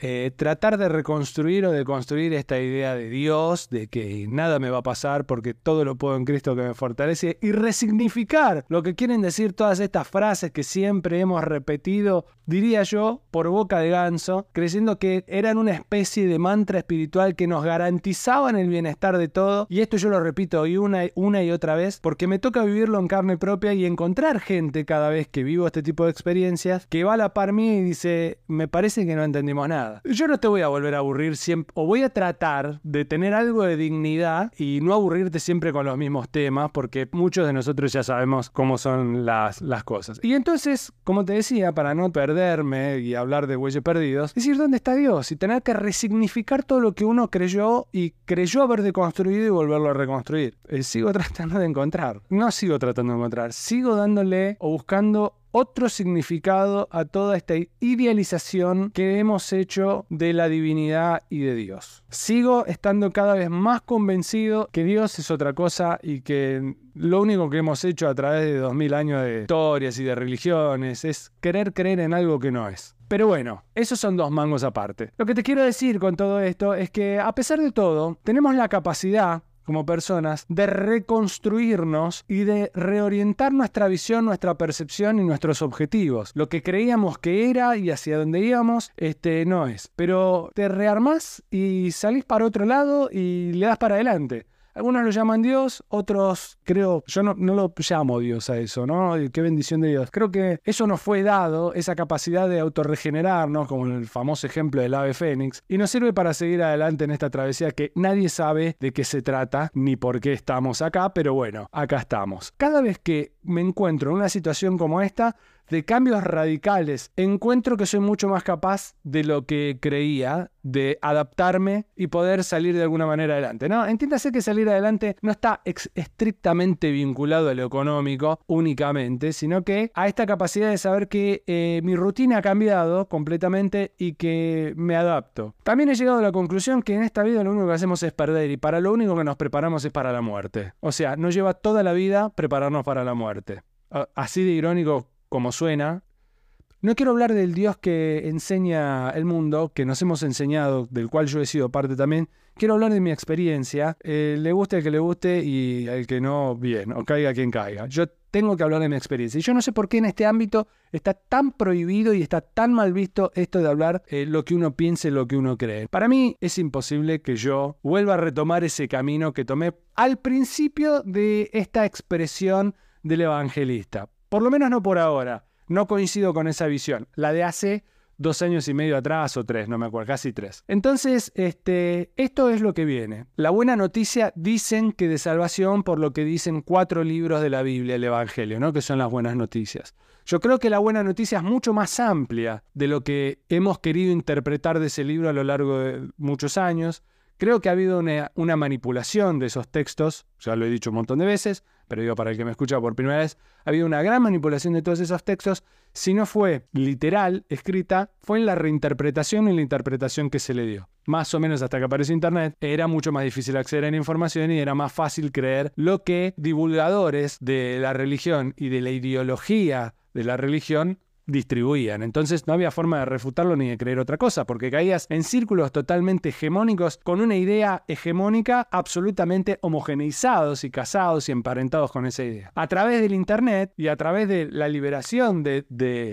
eh, tratar de reconstruir o de construir esta idea de Dios, de que nada me va a pasar porque todo lo puedo en Cristo que me fortalece, y resignificar lo que quieren decir todas estas frases que siempre hemos repetido, diría yo, por boca de ganso, creyendo que eran una especie de mantra espiritual que nos garantizaban el bienestar de todo. Y esto yo lo repito hoy una, una y otra vez porque me toca vivirlo en carne propia y encontrar gente cada vez que vivo este tipo de experiencias que va a la par mí y dice, me parece que no entendimos nada. Yo no te voy a volver a aburrir siempre, o voy a tratar de tener algo de dignidad y no aburrirte siempre con los mismos temas porque muchos de nosotros ya sabemos cómo son las, las cosas. Y entonces, como te decía, para no perderme y hablar de bueyes perdidos, decir dónde está Dios y tener que resignificar todo lo que uno creyó y creyó haber deconstruido y volverlo a reconstruir. Eh, sigo tratando de encontrar. No sigo tratando de encontrar. Sigo dándole o buscando otro significado a toda esta idealización que hemos hecho de la divinidad y de Dios. Sigo estando cada vez más convencido que Dios es otra cosa y que lo único que hemos hecho a través de dos mil años de historias y de religiones es querer creer en algo que no es. Pero bueno, esos son dos mangos aparte. Lo que te quiero decir con todo esto es que a pesar de todo, tenemos la capacidad como personas de reconstruirnos y de reorientar nuestra visión, nuestra percepción y nuestros objetivos. Lo que creíamos que era y hacia dónde íbamos, este no es. Pero te rearmás y salís para otro lado y le das para adelante. Algunos lo llaman Dios, otros creo, yo no, lo llamo Dios a eso, ¿no? Qué bendición de Dios. Creo que eso nos fue dado, esa capacidad de autorregenerarnos, como en el famoso ejemplo del ave fénix, y nos sirve para seguir adelante en esta travesía que nadie sabe de qué se trata ni por qué estamos acá, pero bueno, acá estamos. Cada vez que me encuentro en una situación como esta, de cambios radicales, encuentro que soy mucho más capaz de lo que creía, de adaptarme y poder salir de alguna manera adelante. No, entiéndase que salir adelante no está estrictamente vinculado a lo económico únicamente, sino que a esta capacidad de saber que eh, mi rutina ha cambiado completamente y que me adapto. También he llegado a la conclusión que en esta vida lo único que hacemos es perder y para lo único que nos preparamos es para la muerte. O sea, nos lleva toda la vida prepararnos para la muerte. Así de irónico como suena. No quiero hablar del Dios que enseña el mundo, que nos hemos enseñado, del cual yo he sido parte también. Quiero hablar de mi experiencia. Eh, le guste al que le guste y al que no, bien, o caiga quien caiga. Yo tengo que hablar de mi experiencia. Y yo no sé por qué en este ámbito está tan prohibido y está tan mal visto esto de hablar eh, lo que uno piense, lo que uno cree. Para mí es imposible que yo vuelva a retomar ese camino que tomé al principio de esta expresión del evangelista. Por lo menos no por ahora. No coincido con esa visión. La de hace dos años y medio atrás o tres, no me acuerdo, casi tres. Entonces, este, esto es lo que viene. La buena noticia dicen que de salvación por lo que dicen cuatro libros de la Biblia, el Evangelio, ¿no? Que son las buenas noticias. Yo creo que la buena noticia es mucho más amplia de lo que hemos querido interpretar de ese libro a lo largo de muchos años. Creo que ha habido una, manipulación de esos textos, ya lo he dicho un montón de veces, pero digo para el que me escucha por primera vez, ha habido una gran manipulación de todos esos textos. Si no fue literal, escrita, fue en la reinterpretación y la interpretación que se le dio. Más o menos hasta que apareció Internet, era mucho más difícil acceder a la información y era más fácil creer lo que divulgadores de la religión y de la ideología de la religión distribuían. Entonces no había forma de refutarlo ni de creer otra cosa, porque caías en círculos totalmente hegemónicos con una idea hegemónica absolutamente homogeneizados y casados y emparentados con esa idea. A través del Internet y a través de la liberación de,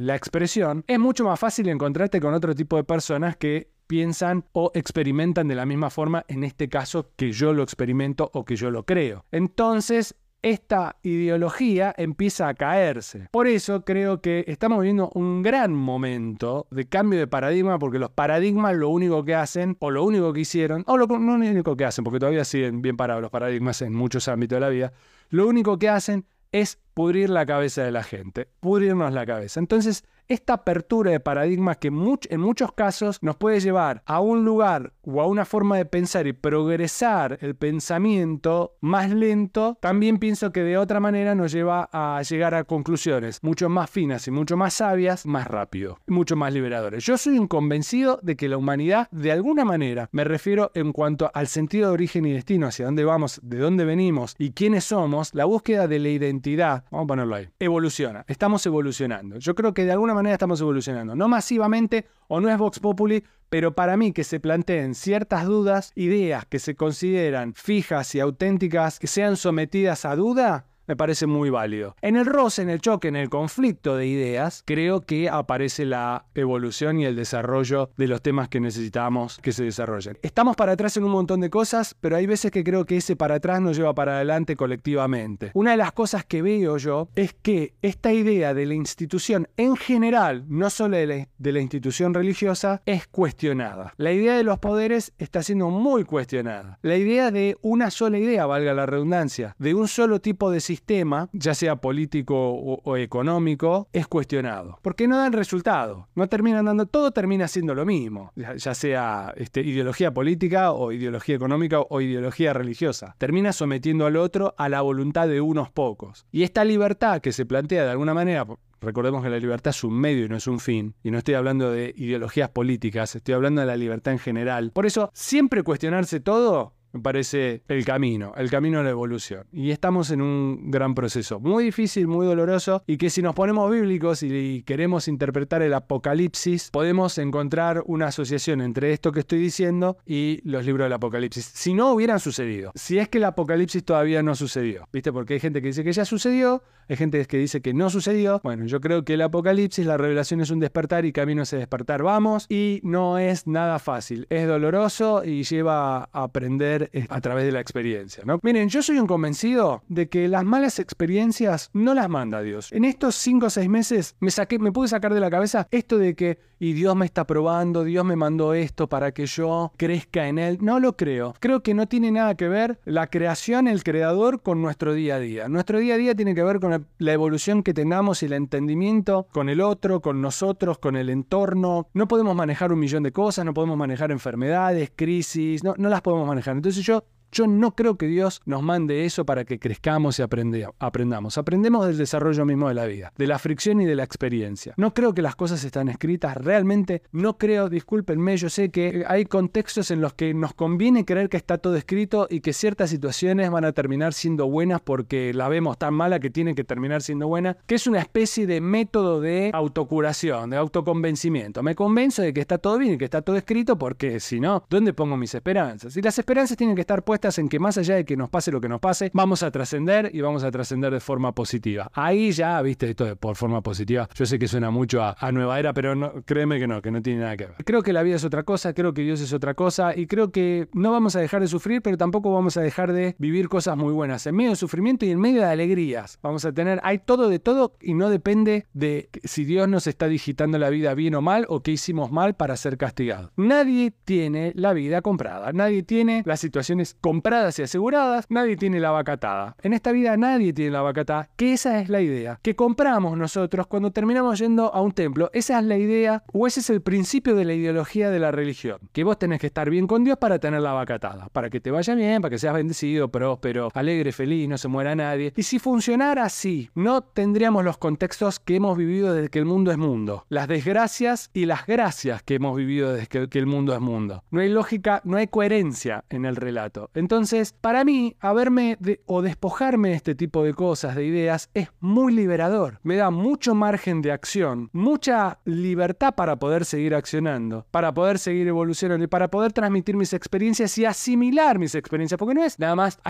la expresión, es mucho más fácil encontrarte con otro tipo de personas que piensan o experimentan de la misma forma, en este caso, que yo lo experimento o que yo lo creo. Entonces, esta ideología empieza a caerse. Por eso creo que estamos viviendo un gran momento de cambio de paradigma, porque los paradigmas lo único que hacen, o lo único que hicieron, o lo, no lo único que hacen, porque todavía siguen bien parados los paradigmas en muchos ámbitos de la vida, lo único que hacen es pudrir la cabeza de la gente, pudrirnos la cabeza. Entonces, esta apertura de paradigmas que en muchos casos nos puede llevar a un lugar o a una forma de pensar y progresar el pensamiento más lento, también pienso que de otra manera nos lleva a llegar a conclusiones mucho más finas y mucho más sabias más rápido, mucho más liberadores. Yo soy un convencido de que la humanidad, de alguna manera, me refiero en cuanto al sentido de origen y destino, hacia dónde vamos, de dónde venimos y quiénes somos, la búsqueda de la identidad, vamos a ponerlo ahí, evoluciona, estamos evolucionando. Yo creo que de alguna manera estamos evolucionando. No masivamente o no es Vox Populi, pero para mí que se planteen ciertas dudas, ideas que se consideran fijas y auténticas, que sean sometidas a duda, me parece muy válido. En el roce, en el choque, en el conflicto de ideas, creo que aparece la evolución y el desarrollo de los temas que necesitamos que se desarrollen. Estamos para atrás en un montón de cosas, pero hay veces que creo que ese para atrás nos lleva para adelante colectivamente. Una de las cosas que veo yo es que esta idea de la institución en general, no solo de la, de la institución religiosa, es cuestionada. La idea de los poderes está siendo muy cuestionada. La idea de una sola idea, valga la redundancia, de un solo tipo de sistema, ya sea político o, económico, es cuestionado. Porque no dan resultado. No terminan dando, todo termina siendo lo mismo. Ya, sea este, ideología política o ideología económica o ideología religiosa. Termina sometiendo al otro a la voluntad de unos pocos. Y esta libertad que se plantea de alguna manera Recordemos que la libertad es un medio y no es un fin. Y no estoy hablando de ideologías políticas, estoy hablando de la libertad en general. Por eso, siempre cuestionarse todo me parece el camino, el camino a la evolución. Y estamos en un gran proceso, muy difícil, muy doloroso, y que si nos ponemos bíblicos y queremos interpretar el Apocalipsis, podemos encontrar una asociación entre esto que estoy diciendo y los libros del Apocalipsis. Si no hubieran sucedido, si es que el Apocalipsis todavía no sucedió, ¿viste? Porque hay gente que dice que ya sucedió, hay gente que dice que no sucedió. Bueno, yo creo que el Apocalipsis, la revelación es un despertar y camino ese despertar. Vamos, y no es nada fácil, es doloroso y lleva a aprender a través de la experiencia, ¿no? Miren, yo soy un convencido de que las malas experiencias no las manda Dios. En estos 5 o 6 meses me saqué, me pude sacar de la cabeza esto de que y Dios me está probando, Dios me mandó esto para que yo crezca en él. No lo creo. Creo que no tiene nada que ver la creación, el creador con nuestro día a día. Nuestro día a día tiene que ver con la evolución que tengamos y el entendimiento con el otro, con nosotros, con el entorno. No podemos manejar un millón de cosas, no podemos manejar enfermedades, crisis, no, no las podemos manejar. Entonces yo yo no creo que Dios nos mande eso para que crezcamos y aprendamos. Aprendemos del desarrollo mismo de la vida, de la fricción y de la experiencia. No creo que las cosas están escritas, realmente no creo, discúlpenme, yo sé que hay contextos en los que nos conviene creer que está todo escrito y que ciertas situaciones van a terminar siendo buenas porque la vemos tan mala que tienen que terminar siendo buenas, que es una especie de método de autocuración, de autoconvencimiento. Me convenzo de que está todo bien y que está todo escrito porque si no, ¿dónde pongo mis esperanzas? Y las esperanzas tienen que estar puestas en que más allá de que nos pase lo que nos pase, vamos a trascender y vamos a trascender de forma positiva. Ahí ya, viste, esto de por forma positiva, yo sé que suena mucho a, nueva era, pero créeme que no, que no tiene nada que ver. Creo que la vida es otra cosa, creo que Dios es otra cosa y creo que no vamos a dejar de sufrir, pero tampoco vamos a dejar de vivir cosas muy buenas. En medio de sufrimiento y en medio de alegrías. Vamos a tener, hay todo de todo y no depende de si Dios nos está digitando la vida bien o mal o qué hicimos mal para ser castigados. Nadie tiene la vida comprada, nadie tiene las situaciones compradas y aseguradas, nadie tiene la vacatada. En esta vida nadie tiene la vacatada, que esa es la idea, que compramos nosotros cuando terminamos yendo a un templo. Esa es la idea, o ese es el principio de la ideología de la religión, que vos tenés que estar bien con Dios para tener la vacatada, para que te vaya bien, para que seas bendecido, próspero, alegre, feliz, no se muera nadie. Y si funcionara así, no tendríamos los contextos que hemos vivido desde que el mundo es mundo, las desgracias y las gracias que hemos vivido desde que, el mundo es mundo. No hay lógica, no hay coherencia en el relato. Entonces, para mí, haberme o despojarme de este tipo de cosas, de ideas, es muy liberador. Me da mucho margen de acción, mucha libertad para poder seguir accionando, para poder seguir evolucionando y para poder transmitir mis experiencias y asimilar mis experiencias. Porque no es nada más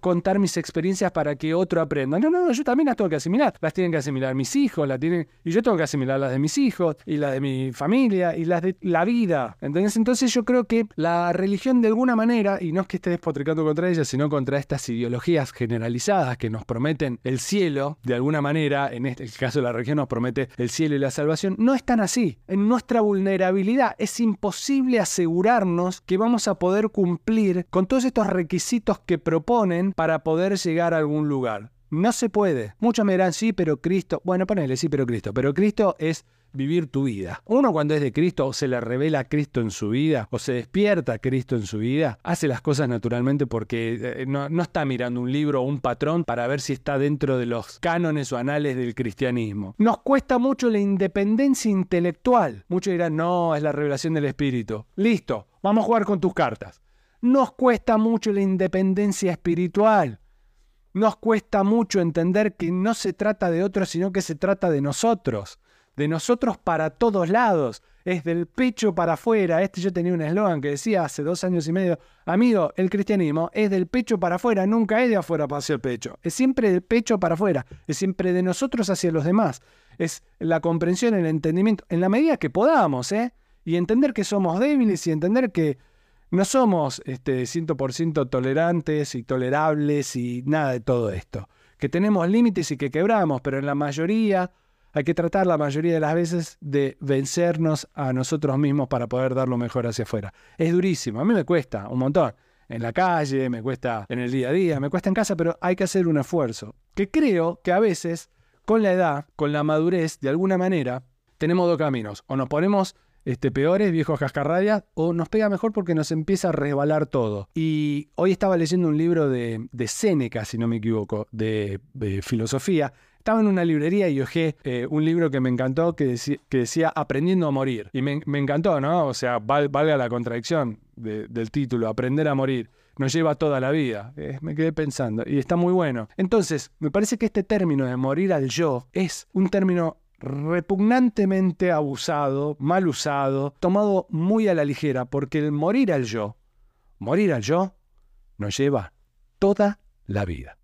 contar mis experiencias para que otro aprenda. No, no, no, yo también las tengo que asimilar. Las tienen que asimilar mis hijos, las tienen, y yo tengo que asimilar las de mis hijos, y las de mi familia, y las de la vida. Entonces, entonces yo creo que la religión de alguna manera, y no es que esté despotricando contra ella, sino contra estas ideologías generalizadas que nos prometen el cielo, de alguna manera, en este caso la religión nos promete el cielo y la salvación, no es tan así. En nuestra vulnerabilidad es imposible asegurarnos que vamos a poder cumplir con todos estos requisitos que proponen para poder llegar a algún lugar. No se puede. Muchos me dirán, sí, pero Cristo, bueno, ponele, sí, pero Cristo, pero Cristo es vivir tu vida. Uno cuando es de Cristo o se le revela Cristo en su vida o se despierta Cristo en su vida, hace las cosas naturalmente porque eh, no, no, está mirando un libro o un patrón para ver si está dentro de los cánones o anales del cristianismo. Nos cuesta mucho la independencia intelectual. Muchos dirán, no, es la revelación del Espíritu. Listo, vamos a jugar con tus cartas. Nos cuesta mucho la independencia espiritual. Nos cuesta mucho entender que no se trata de otros, sino que se trata de nosotros. De nosotros para todos lados. Es del pecho para afuera. Este yo tenía un eslogan que decía hace dos años y medio, amigo, el cristianismo es del pecho para afuera, nunca es de afuera hacia el pecho. Es siempre del pecho para afuera, es siempre de nosotros hacia los demás. Es la comprensión, el entendimiento, en la medida que podamos, ¿eh? Y entender que somos débiles y entender que no somos este, 100% tolerantes y tolerables y nada de todo esto. Que tenemos límites y que quebramos, pero en la mayoría hay que tratar la mayoría de las veces de vencernos a nosotros mismos para poder dar lo mejor hacia afuera. Es durísimo, a mí me cuesta un montón. En la calle, me cuesta en el día a día, me cuesta en casa, pero hay que hacer un esfuerzo. Que creo que a veces, con la edad, con la madurez, de alguna manera, tenemos dos caminos. O nos ponemos este, peores, viejos cascarrabias, o nos pega mejor porque nos empieza a resbalar todo. Y hoy estaba leyendo un libro de, de Séneca, si no me equivoco, de, filosofía. Estaba en una librería y ojé eh, un libro que me encantó que, decía, Aprendiendo a morir. Y me, encantó, ¿no? O sea, valga la contradicción del título, Aprender a morir. Nos lleva toda la vida. Eh, me quedé pensando. Y está muy bueno. Entonces, me parece que este término de morir al yo es un término repugnantemente abusado, mal usado, tomado muy a la ligera, porque el morir al yo, morir al yo, nos lleva toda la vida.